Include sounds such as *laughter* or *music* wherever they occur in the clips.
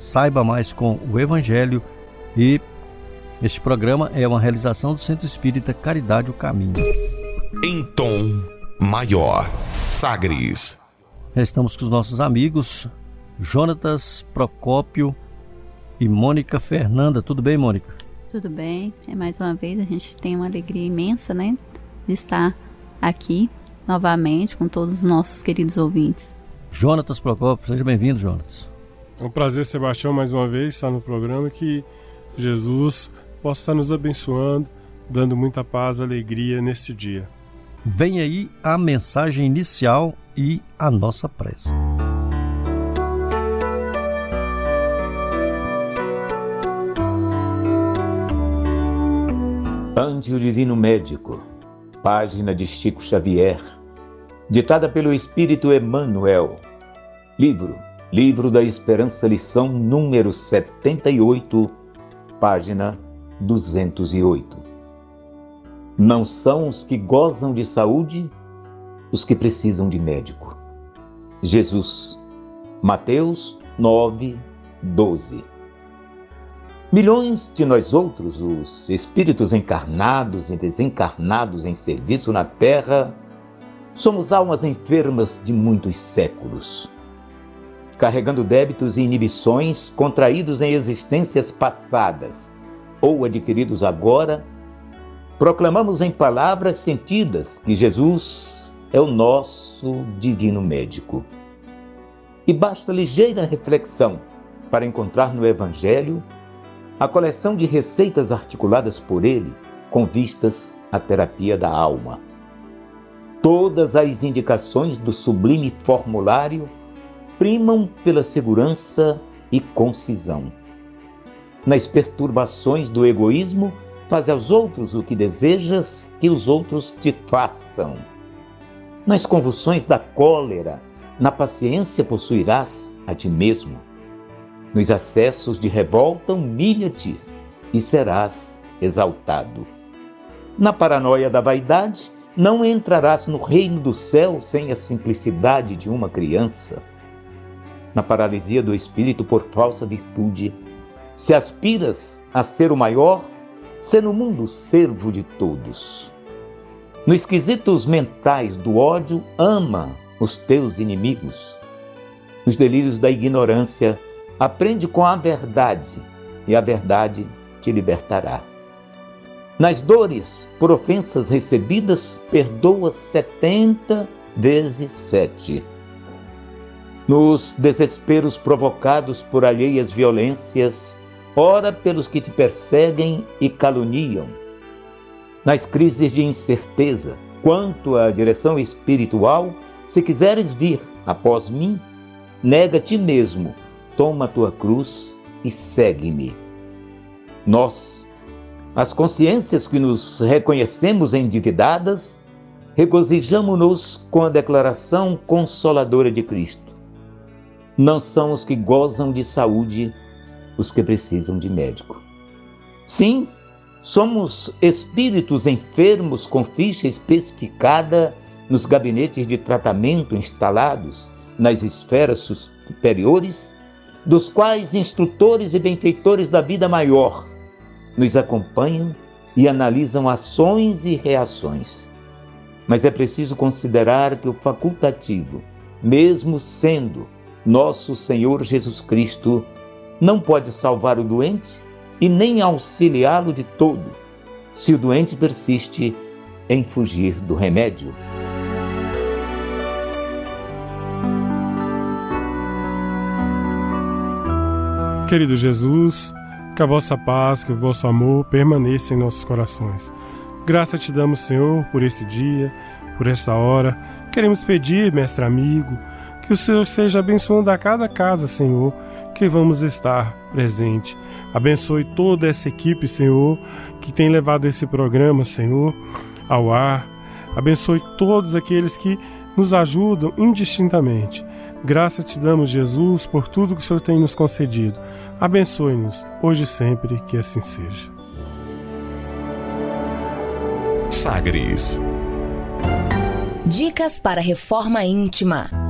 saiba mais com o Evangelho e este programa é uma realização do Centro Espírita Caridade o Caminho. Em tom maior, Sagres. Estamos com os nossos amigos Jonatas Procópio e Mônica Fernanda. Tudo bem, Mônica? Tudo bem. É mais uma vez a gente tem uma alegria imensa, né, de estar aqui novamente com todos os nossos queridos ouvintes. Jonatas Procópio, seja bem-vindo, Jonatas. É um prazer, Sebastião, mais uma vez estar no programa que Jesus possa estar nos abençoando, dando muita paz e alegria neste dia. Vem aí a mensagem inicial e a nossa prece. Ante o Divino Médico, página de Chico Xavier, ditada pelo Espírito Emmanuel. Livro, Livro da Esperança, lição número 78, página 208. Não são os que gozam de saúde os que precisam de médico. Jesus, Mateus 9, 12. Milhões de nós outros, os espíritos encarnados e desencarnados em serviço na Terra, somos almas enfermas de muitos séculos, carregando débitos e inibições contraídos em existências passadas ou adquiridos agora, proclamamos em palavras sentidas que Jesus é o nosso divino médico. E basta ligeira reflexão para encontrar no Evangelho a coleção de receitas articuladas por ele com vistas à terapia da alma. Todas as indicações do sublime formulário primam pela segurança e concisão. Nas perturbações do egoísmo, faz aos outros o que desejas que os outros te façam. Nas convulsões da cólera, na paciência possuirás a ti mesmo nos acessos de revolta, humilha-te e serás exaltado. Na paranoia da vaidade, não entrarás no reino do céu sem a simplicidade de uma criança. Na paralisia do espírito por falsa virtude, se aspiras a ser o maior, ser no mundo servo de todos. Nos quesitos mentais do ódio, ama os teus inimigos. Nos delírios da ignorância, Aprende com a verdade e a verdade te libertará. Nas dores por ofensas recebidas, perdoa setenta vezes sete. Nos desesperos provocados por alheias violências, ora pelos que te perseguem e caluniam. Nas crises de incerteza, quanto à direção espiritual, se quiseres vir após mim, nega ti mesmo toma a tua cruz e segue-me. Nós, as consciências que nos reconhecemos endividadas, regozijamo-nos com a declaração consoladora de Cristo. Não são os que gozam de saúde os que precisam de médico. Sim, somos espíritos enfermos com ficha especificada nos gabinetes de tratamento instalados nas esferas superiores dos quais instrutores e benfeitores da vida maior nos acompanham e analisam ações e reações. Mas é preciso considerar que o facultativo, mesmo sendo nosso Senhor Jesus Cristo, não pode salvar o doente e nem auxiliá-lo de todo, se o doente persiste em fugir do remédio. Querido Jesus, que a vossa paz, que o vosso amor permaneça em nossos corações. Graça te damos, Senhor, por esse dia, por essa hora. Queremos pedir, mestre amigo, que o Senhor seja abençoando a cada casa, Senhor, que vamos estar presente. Abençoe toda essa equipe, Senhor, que tem levado esse programa, Senhor, ao ar. Abençoe todos aqueles que nos ajudam indistintamente. Graça te damos, Jesus, por tudo que o Senhor tem nos concedido. Abençoe-nos, hoje e sempre, que assim seja. Sagres. Dicas para reforma íntima.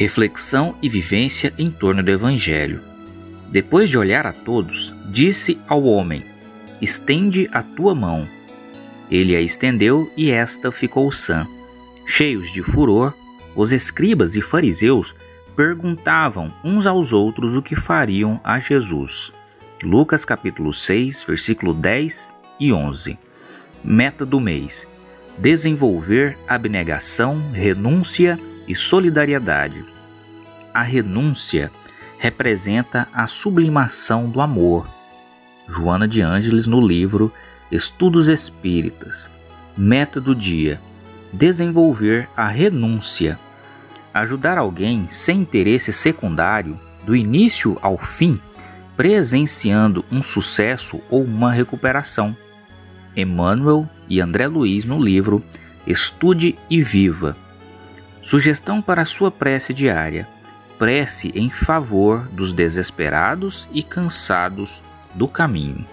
Reflexão e vivência em torno do Evangelho. Depois de olhar a todos, disse ao homem: Estende a tua mão. Ele a estendeu e esta ficou sã. Cheios de furor, os escribas e fariseus perguntavam uns aos outros o que fariam a Jesus. Lucas capítulo 6, versículo 10 e 11. Meta do mês: desenvolver abnegação, renúncia e solidariedade. A renúncia representa a sublimação do amor. Joana de Ângeles no livro Estudos Espíritas. Meta do dia: desenvolver a renúncia. Ajudar alguém sem interesse secundário, do início ao fim, presenciando um sucesso ou uma recuperação. Emmanuel e André Luiz no livro Estude e Viva. Sugestão para sua prece diária: prece em favor dos desesperados e cansados do caminho.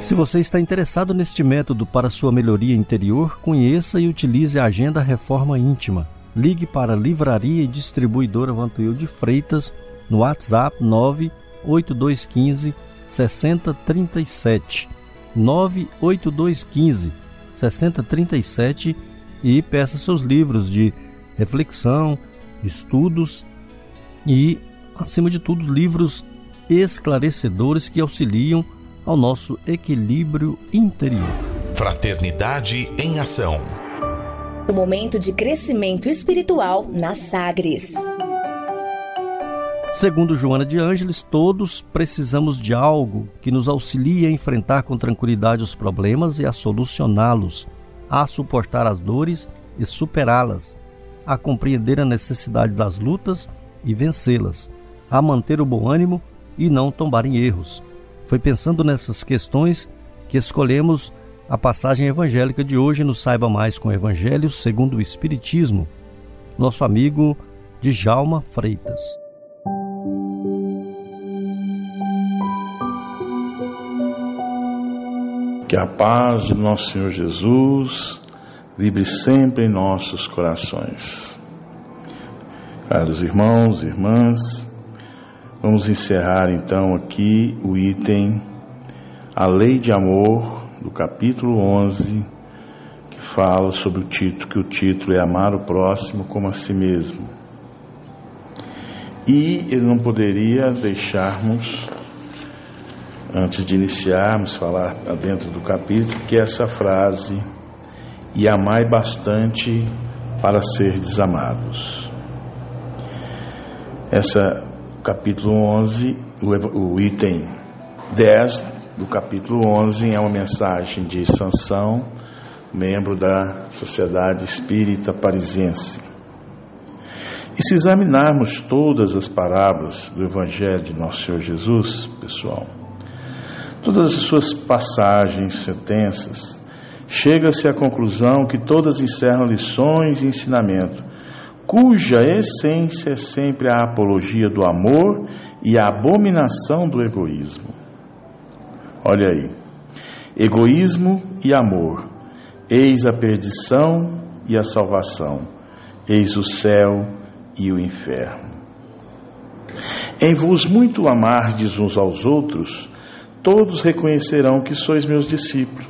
Se você está interessado neste método para sua melhoria interior, conheça e utilize a Agenda Reforma Íntima. Ligue para Livraria e Distribuidora Vantuil de Freitas no WhatsApp 98215 6037. 98215 6037 e peça seus livros de reflexão, estudos e, acima de tudo, livros esclarecedores que auxiliam ao nosso equilíbrio interior. Fraternidade em Ação. O momento de crescimento espiritual na Sagres. Segundo Joana de Ângeles, todos precisamos de algo que nos auxilie a enfrentar com tranquilidade os problemas e a solucioná-los a suportar as dores e superá-las, a compreender a necessidade das lutas e vencê-las, a manter o bom ânimo e não tombar em erros. Foi pensando nessas questões que escolhemos a passagem evangélica de hoje no Saiba Mais com o Evangelho segundo o Espiritismo, nosso amigo Djalma Freitas. Que a paz de nosso Senhor Jesus vibre sempre em nossos corações. Caros irmãos e irmãs, vamos encerrar então aqui o item A Lei de Amor, do capítulo 11, que fala sobre o título, que o título é Amar o próximo como a si mesmo. E ele não poderia deixarmos antes de iniciarmos, falar dentro do capítulo, que é essa frase, e amai bastante para ser desamados. Essa, capítulo 11, o, o item 10 do capítulo 11 é uma mensagem de Sansão, membro da Sociedade Espírita Parisense. E se examinarmos todas as parábolas do Evangelho de Nosso Senhor Jesus, pessoal, todas as suas passagens, sentenças, chega-se à conclusão que todas encerram lições e ensinamento, cuja essência é sempre a apologia do amor e a abominação do egoísmo. Olha aí. Egoísmo e amor. Eis a perdição e a salvação. Eis o céu e o inferno. Em vos muito amardes uns aos outros, todos reconhecerão que sois meus discípulos,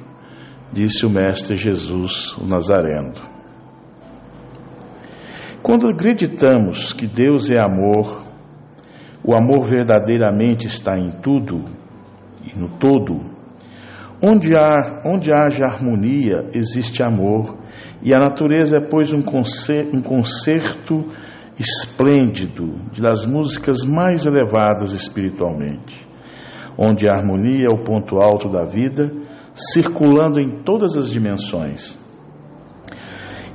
disse o Mestre Jesus, o Nazareno. Quando acreditamos que Deus é amor, o amor verdadeiramente está em tudo e no todo, onde, há, onde haja harmonia, existe amor, e a natureza é, pois, um concerto, um concerto esplêndido das músicas mais elevadas espiritualmente, onde a harmonia é o ponto alto da vida, circulando em todas as dimensões.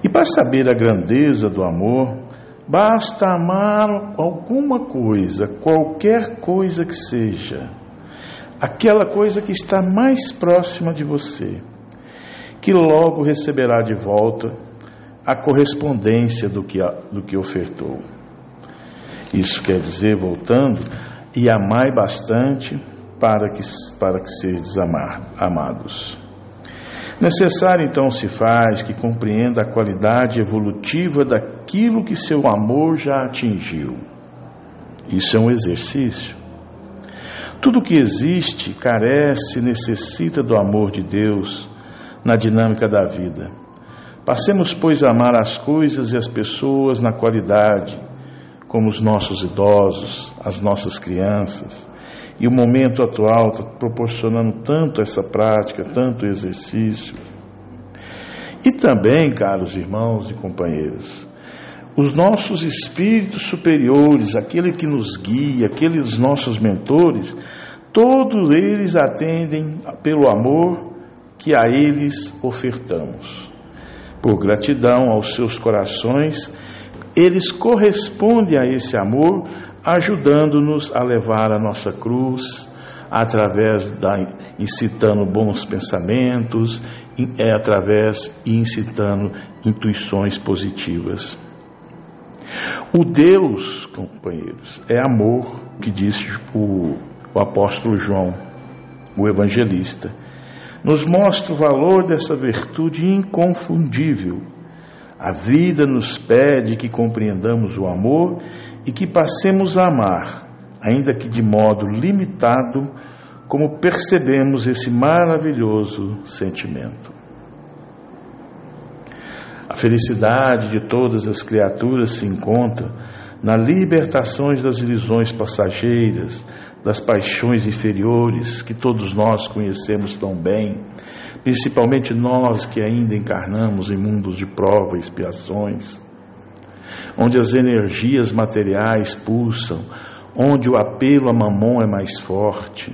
E para saber a grandeza do amor, basta amar alguma coisa, qualquer coisa que seja, aquela coisa que está mais próxima de você, que logo receberá de volta a correspondência do que, do que ofertou. Isso quer dizer, voltando, e amai bastante para que, para que amar, amados. Necessário então se faz que compreenda a qualidade evolutiva daquilo que seu amor já atingiu. Isso é um exercício. Tudo que existe carece, necessita do amor de Deus na dinâmica da vida. Passemos, pois, a amar as coisas e as pessoas na qualidade, como os nossos idosos, as nossas crianças. E o momento atual está proporcionando tanto essa prática, tanto exercício. E também, caros irmãos e companheiros, os nossos espíritos superiores, aquele que nos guia, aqueles nossos mentores, todos eles atendem pelo amor que a eles ofertamos por gratidão aos seus corações, eles correspondem a esse amor, ajudando-nos a levar a nossa cruz, através da incitando bons pensamentos, é através incitando intuições positivas. O Deus, companheiros, é amor, que disse o, o apóstolo João, o evangelista nos mostra o valor dessa virtude inconfundível. A vida nos pede que compreendamos o amor e que passemos a amar, ainda que de modo limitado, como percebemos esse maravilhoso sentimento. A felicidade de todas as criaturas se encontra na libertação das ilusões passageiras, das paixões inferiores que todos nós conhecemos tão bem, principalmente nós que ainda encarnamos em mundos de prova e expiações, onde as energias materiais pulsam, onde o apelo a mamon é mais forte,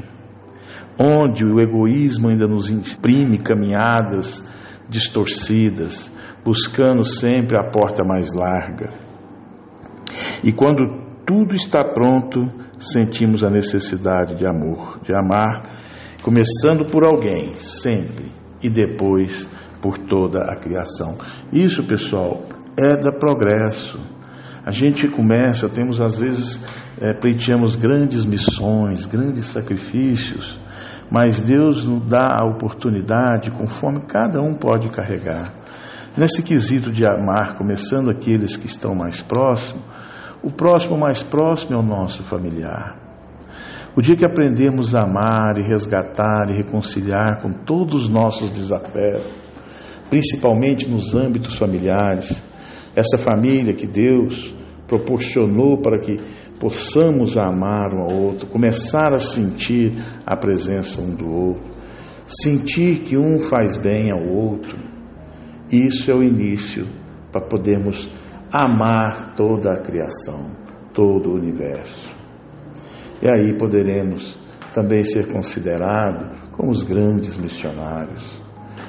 onde o egoísmo ainda nos imprime caminhadas distorcidas, buscando sempre a porta mais larga. E quando tudo está pronto, sentimos a necessidade de amor, de amar, começando por alguém, sempre, e depois por toda a criação. Isso, pessoal, é da progresso. A gente começa, temos às vezes, é, pleiteamos grandes missões, grandes sacrifícios, mas Deus nos dá a oportunidade conforme cada um pode carregar. Nesse quesito de amar, começando aqueles que estão mais próximos, o próximo mais próximo é o nosso familiar. O dia que aprendemos a amar e resgatar e reconciliar com todos os nossos desafios, principalmente nos âmbitos familiares, essa família que Deus proporcionou para que possamos amar um ao outro, começar a sentir a presença um do outro, sentir que um faz bem ao outro. Isso é o início para podermos amar toda a criação, todo o universo. E aí poderemos também ser considerados como os grandes missionários,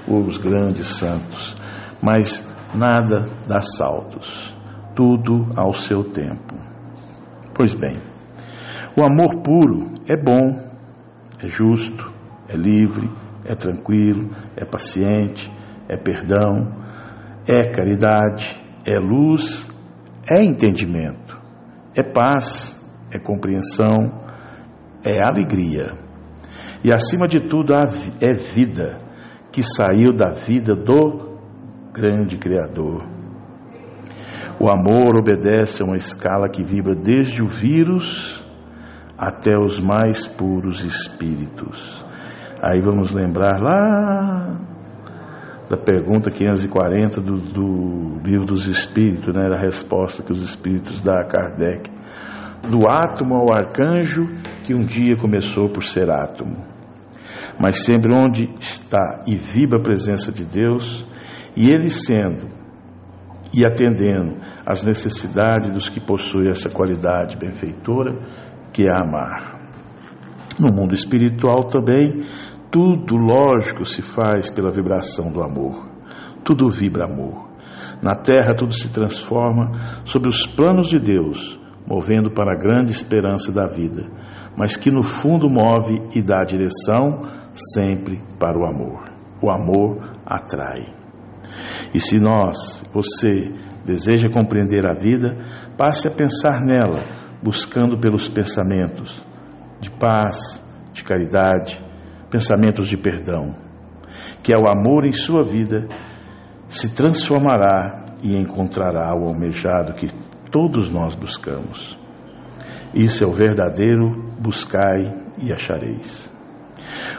os grandes santos, mas nada dá saltos, tudo ao seu tempo. Pois bem, o amor puro é bom, é justo, é livre, é tranquilo, é paciente, é perdão, é caridade, é luz, é entendimento, é paz, é compreensão, é alegria. E acima de tudo é vida, que saiu da vida do grande Criador. O amor obedece a uma escala que vibra desde o vírus até os mais puros espíritos. Aí vamos lembrar lá da pergunta 540 do, do livro dos Espíritos, né, da resposta que os Espíritos dão a Kardec. Do átomo ao arcanjo, que um dia começou por ser átomo. Mas sempre onde está e vibra a presença de Deus, e Ele sendo e atendendo às necessidades dos que possuem essa qualidade benfeitora, que é amar. No mundo espiritual também, tudo lógico se faz pela vibração do amor. Tudo vibra amor. Na terra tudo se transforma sobre os planos de Deus, movendo para a grande esperança da vida, mas que no fundo move e dá direção sempre para o amor. O amor atrai. E se nós, você, deseja compreender a vida, passe a pensar nela, buscando pelos pensamentos de paz, de caridade, pensamentos de perdão, que é o amor em sua vida se transformará e encontrará o almejado que todos nós buscamos. Isso é o verdadeiro buscai e achareis.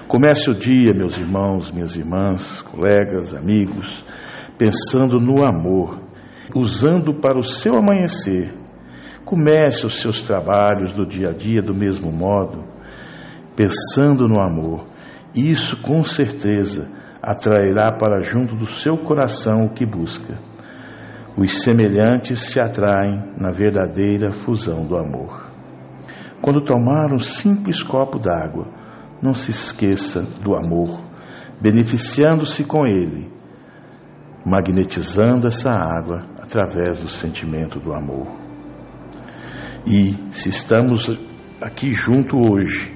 Comece o dia, meus irmãos, minhas irmãs, colegas, amigos, pensando no amor, usando para o seu amanhecer. Comece os seus trabalhos do dia a dia do mesmo modo, pensando no amor. Isso com certeza atrairá para junto do seu coração o que busca. Os semelhantes se atraem na verdadeira fusão do amor. Quando tomar um simples copo d'água, não se esqueça do amor, beneficiando-se com ele, magnetizando essa água através do sentimento do amor. E se estamos aqui junto hoje,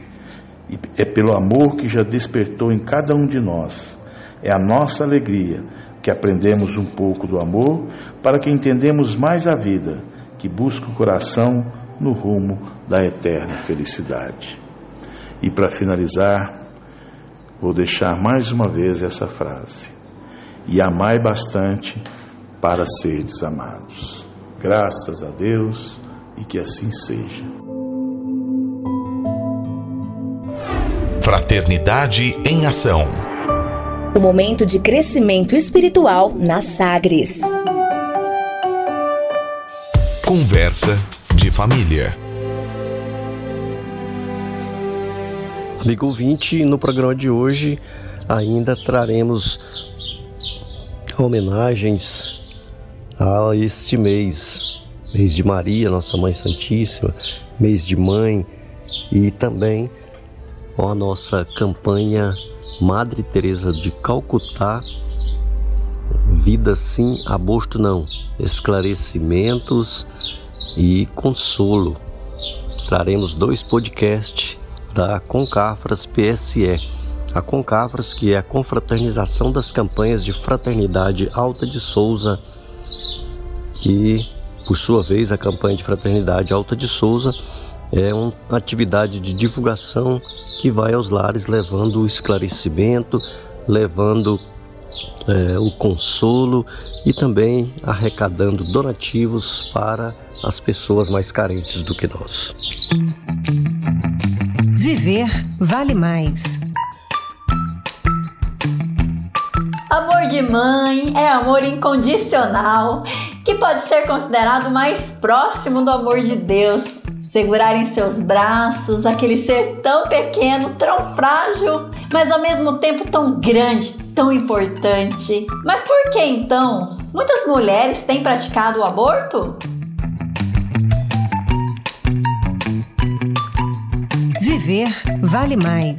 é pelo amor que já despertou em cada um de nós, é a nossa alegria que aprendemos um pouco do amor, para que entendemos mais a vida, que busca o coração no rumo da eterna felicidade. E para finalizar, vou deixar mais uma vez essa frase: E amai bastante para seres amados. Graças a Deus e que assim seja. Fraternidade em Ação o momento de crescimento espiritual na Sagres. Conversa de família. Amigo ouvinte, no programa de hoje ainda traremos homenagens a este mês, mês de Maria, nossa Mãe Santíssima, mês de Mãe e também a nossa campanha Madre Teresa de Calcutá, vida sim, aborto não, esclarecimentos e consolo. Traremos dois podcasts da Concafras PSE. A Concafras, que é a confraternização das campanhas de fraternidade Alta de Souza, e por sua vez a campanha de fraternidade Alta de Souza é uma atividade de divulgação que vai aos lares levando o esclarecimento, levando é, o consolo e também arrecadando donativos para as pessoas mais carentes do que nós. Viver vale mais. Amor de mãe é amor incondicional, que pode ser considerado mais próximo do amor de Deus segurar em seus braços aquele ser tão pequeno, tão frágil, mas ao mesmo tempo tão grande, tão importante. Mas por que então muitas mulheres têm praticado o aborto? Viver vale mais.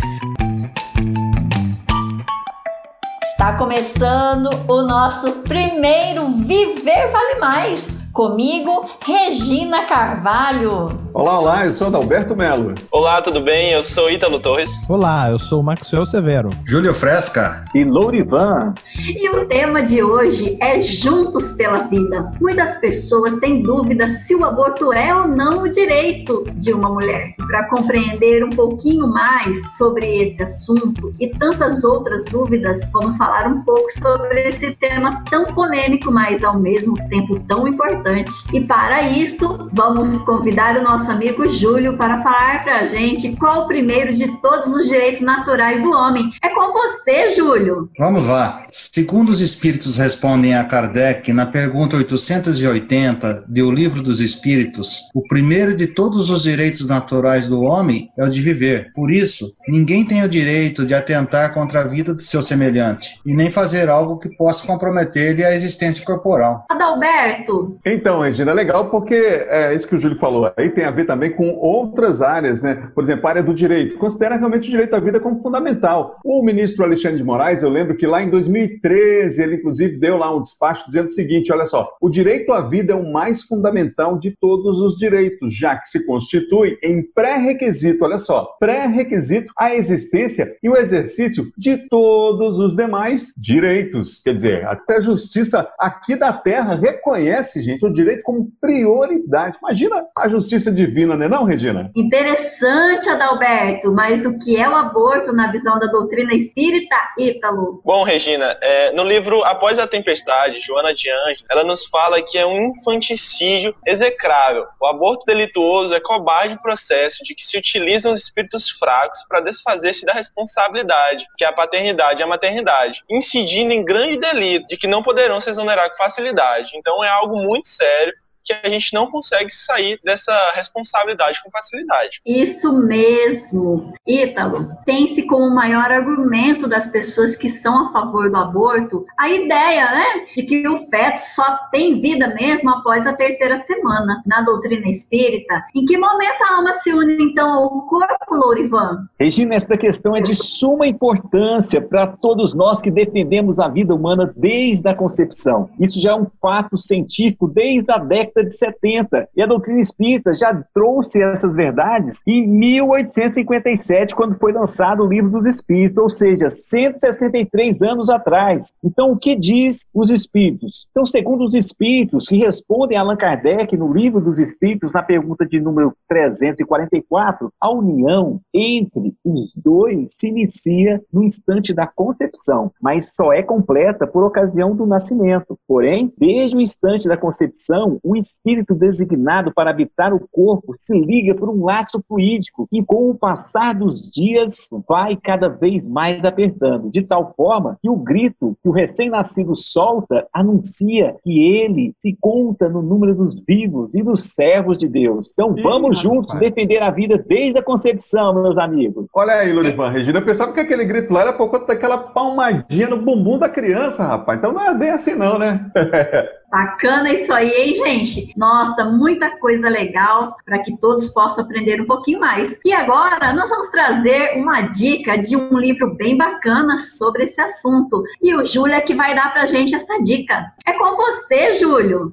Está começando o nosso primeiro Viver Vale Mais Comigo, Regina Carvalho. Olá, olá, eu sou Adalberto Melo. Olá, tudo bem? Eu sou Ítalo Torres. Olá, eu sou Maxwell Severo. Júlio Fresca. E Lourivan. E o tema de hoje é Juntos pela Vida. Muitas pessoas têm dúvidas se o aborto é ou não o direito de uma mulher. Para compreender um pouquinho mais sobre esse assunto e tantas outras dúvidas, vamos falar um pouco sobre esse tema tão polêmico, mas ao mesmo tempo tão importante importante. E para isso, vamos convidar o nosso amigo Júlio para falar para a gente qual o primeiro de todos os direitos naturais do homem. É com você, Júlio. Vamos lá. Segundo os espíritos respondem a Kardec, na pergunta 880 do Livro dos Espíritos, o primeiro de todos os direitos naturais do homem é o de viver. Por isso, ninguém tem o direito de atentar contra a vida do seu semelhante e nem fazer algo que possa comprometer-lhe a existência corporal. Adalberto, então, Regina, é legal porque é isso que o Júlio falou. Aí tem a ver também com outras áreas, né? Por exemplo, a área do direito. Considera realmente o direito à vida como fundamental. O ministro Alexandre de Moraes, eu lembro que lá em 2013, ele inclusive deu lá um despacho dizendo o seguinte: olha só, o direito à vida é o mais fundamental de todos os direitos, já que se constitui em pré-requisito, olha só, pré-requisito a existência e o exercício de todos os demais direitos. Quer dizer, até a justiça aqui da terra reconhece, gente, o direito como prioridade. Imagina a justiça divina, né, não, Regina? Interessante, Adalberto, mas o que é o aborto na visão da doutrina espírita, Ítalo? Bom, Regina, é, no livro Após a Tempestade, Joana de Anjos, ela nos fala que é um infanticídio execrável. O aborto delituoso é cobarde processo de que se utilizam os espíritos fracos para desfazer-se da responsabilidade, que é a paternidade e a maternidade, incidindo em grande delito de que não poderão se exonerar com facilidade. Então é algo muito sério que a gente não consegue sair dessa responsabilidade com facilidade. Isso mesmo. Ítalo, tem-se como maior argumento das pessoas que são a favor do aborto a ideia, né, de que o feto só tem vida mesmo após a terceira semana. Na doutrina espírita, em que momento a alma se une então ao corpo, Lourivan? Regina, esta questão é de suma importância para todos nós que defendemos a vida humana desde a concepção. Isso já é um fato científico desde a década década de 70. E a doutrina espírita já trouxe essas verdades em 1857, quando foi lançado o Livro dos Espíritos, ou seja, 163 anos atrás. Então, o que diz os espíritos? Então, segundo os espíritos que respondem a Allan Kardec no Livro dos Espíritos, na pergunta de número 344, a união entre os dois se inicia no instante da concepção, mas só é completa por ocasião do nascimento. Porém, desde o instante da concepção, o espírito designado para habitar o corpo se liga por um laço fluídico e, com o passar dos dias, vai cada vez mais apertando, de tal forma que o grito que o recém-nascido solta anuncia que ele se conta no número dos vivos e dos servos de Deus. Então vamos Ih, juntos rapaz. defender a vida desde a concepção, meus amigos. Olha aí, Lurivan, Regina, eu pensava que aquele grito lá era por conta daquela palmadinha no bumbum da criança, rapaz. Então não é bem assim não, né? *laughs* Bacana isso aí, hein, gente? Nossa, muita coisa legal para que todos possam aprender um pouquinho mais. E agora nós vamos trazer uma dica de um livro bem bacana sobre esse assunto. E o Júlio é que vai dar para gente essa dica. É com você, Júlio.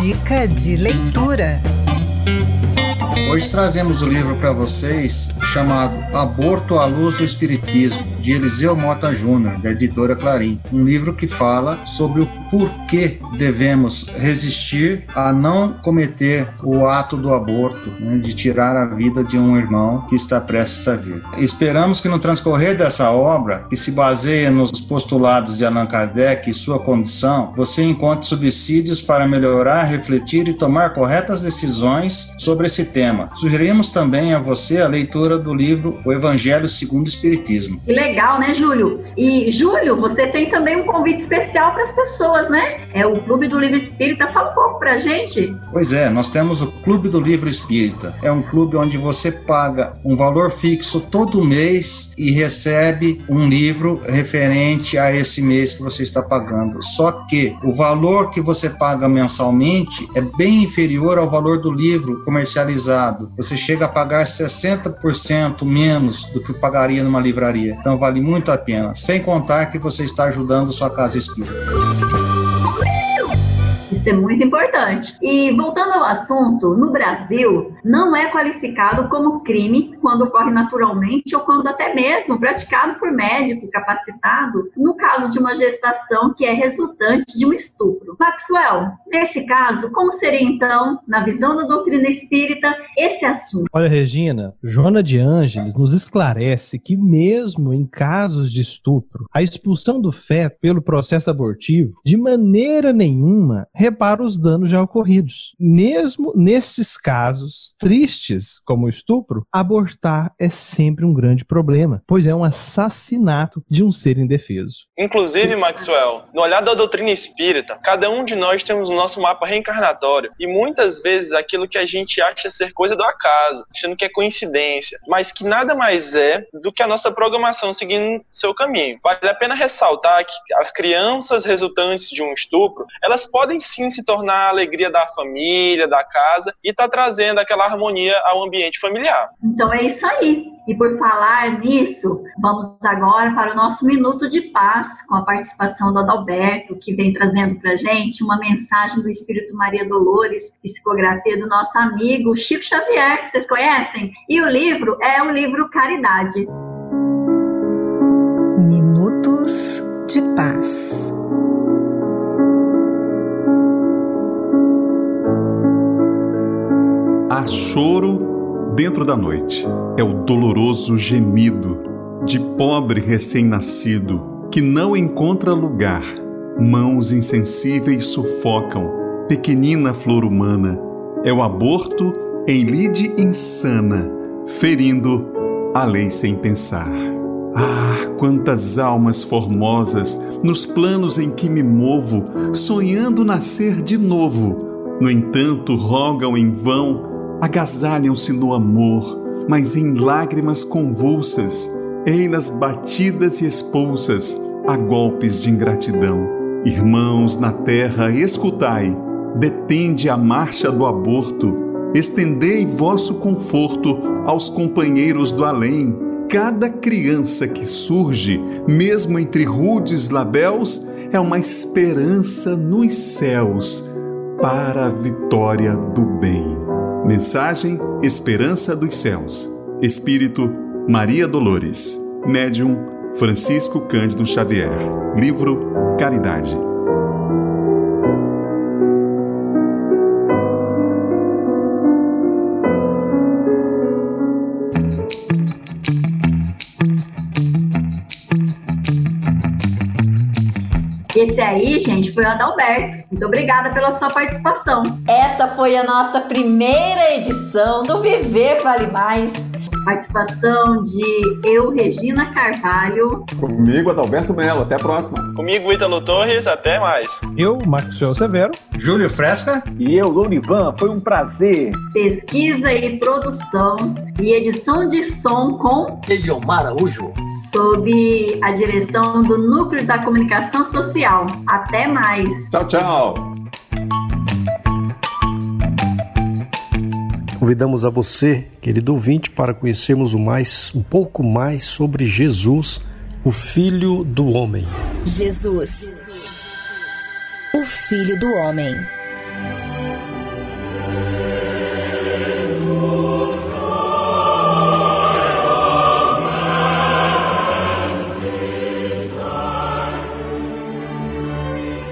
Dica de leitura. Hoje trazemos o livro para vocês chamado Aborto à Luz do Espiritismo, de Eliseu Mota Júnior, da editora Clarim. Um livro que fala sobre o porquê devemos resistir a não cometer o ato do aborto, né, de tirar a vida de um irmão que está prestes a vir. Esperamos que no transcorrer dessa obra, que se baseia nos postulados de Allan Kardec e sua condição, você encontre subsídios para melhorar, refletir e tomar corretas decisões sobre esse tema. Sugerimos também a você a leitura do livro O Evangelho segundo o Espiritismo. Que legal, né, Júlio? E, Júlio, você tem também um convite especial para as pessoas pessoas, né? É o Clube do Livro Espírita. Fala um pouco pra gente. Pois é, nós temos o Clube do Livro Espírita. É um clube onde você paga um valor fixo todo mês e recebe um livro referente a esse mês que você está pagando. Só que o valor que você paga mensalmente é bem inferior ao valor do livro comercializado. Você chega a pagar 60% menos do que pagaria numa livraria. Então vale muito a pena. Sem contar que você está ajudando sua casa espírita. Isso é muito importante. E voltando ao assunto, no Brasil, não é qualificado como crime quando ocorre naturalmente ou quando até mesmo praticado por médico capacitado, no caso de uma gestação que é resultante de um estupro. Maxwell, nesse caso, como seria então, na visão da doutrina espírita, esse assunto? Olha, Regina, Joana de Ângeles nos esclarece que mesmo em casos de estupro, a expulsão do feto pelo processo abortivo, de maneira nenhuma repara os danos já ocorridos. Mesmo nesses casos tristes, como o estupro, abortar é sempre um grande problema, pois é um assassinato de um ser indefeso. Inclusive, Maxwell, no olhar da doutrina espírita, cada um de nós temos o nosso mapa reencarnatório e muitas vezes aquilo que a gente acha ser coisa do acaso, achando que é coincidência, mas que nada mais é do que a nossa programação seguindo seu caminho. Vale a pena ressaltar que as crianças resultantes de um estupro, elas podem sim se tornar a alegria da família, da casa e tá trazendo aquela harmonia ao ambiente familiar. Então é isso aí. E por falar nisso, vamos agora para o nosso minuto de paz com a participação do Adalberto, que vem trazendo para gente uma mensagem do Espírito Maria Dolores, psicografia do nosso amigo Chico Xavier, que vocês conhecem. E o livro é o livro Caridade. Minutos de paz. Choro dentro da noite. É o doloroso gemido de pobre recém-nascido que não encontra lugar. Mãos insensíveis sufocam pequenina flor humana. É o aborto em lide insana, ferindo a lei sem pensar. Ah, quantas almas formosas nos planos em que me movo, sonhando nascer de novo. No entanto, rogam em vão, agasalham-se no amor, mas em lágrimas convulsas, einas batidas e expulsas a golpes de ingratidão. Irmãos na terra, escutai, detende a marcha do aborto, estendei vosso conforto aos companheiros do além cada criança que surge, mesmo entre rudes labéus, é uma esperança nos céus para a vitória do bem. Mensagem Esperança dos Céus. Espírito Maria Dolores. Médium Francisco Cândido Xavier. Livro Caridade. Aí, gente, foi o Adalberto. Muito obrigada pela sua participação. Essa foi a nossa primeira edição do Viver Vale Mais. Participação de eu, Regina Carvalho. Comigo, Adalberto Mello. Até a próxima. Comigo, Ítalo Torres. Até mais. Eu, Maxwell Severo. Júlio Fresca. E eu, Lourivan. Foi um prazer. Pesquisa e produção e edição de som com Eliomar Araújo. Sob a direção do Núcleo da Comunicação Social. Até mais. Tchau, tchau. Convidamos a você, querido ouvinte, para conhecermos mais, um pouco mais sobre Jesus, o Filho do Homem. Jesus, o Filho do Homem.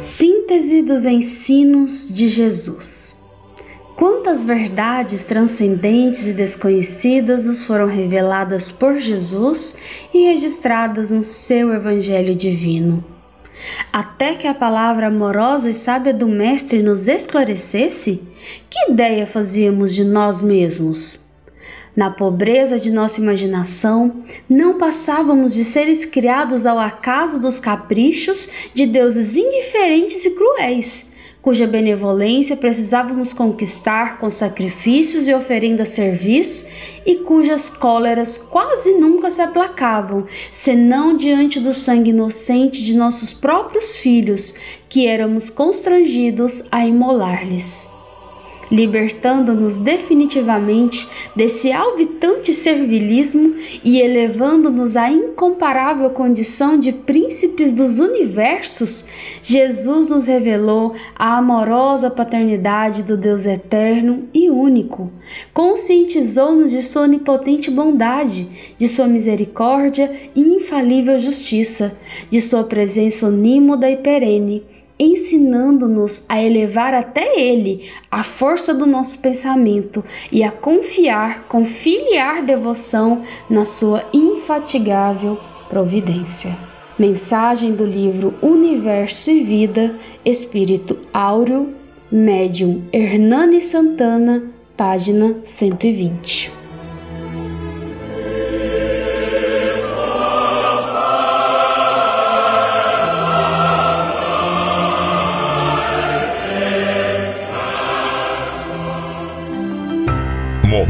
Síntese dos ensinos de Jesus. Quantas verdades transcendentes e desconhecidas nos foram reveladas por Jesus e registradas no seu Evangelho Divino. Até que a palavra amorosa e sábia do Mestre nos esclarecesse, que ideia fazíamos de nós mesmos? Na pobreza de nossa imaginação, não passávamos de seres criados ao acaso dos caprichos de deuses indiferentes e cruéis cuja benevolência precisávamos conquistar com sacrifícios e oferendas servis, e cujas cóleras quase nunca se aplacavam, senão diante do sangue inocente de nossos próprios filhos, que éramos constrangidos a imolar-lhes. Libertando-nos definitivamente desse alvitante servilismo e elevando-nos à incomparável condição de príncipes dos universos, Jesus nos revelou a amorosa paternidade do Deus eterno e único. Conscientizou-nos de sua onipotente bondade, de sua misericórdia e infalível justiça, de sua presença onímoda e perene ensinando-nos a elevar até Ele a força do nosso pensamento e a confiar com filiar devoção na Sua infatigável providência. Mensagem do livro Universo e Vida, Espírito Áureo, Médium Hernani Santana, página 120.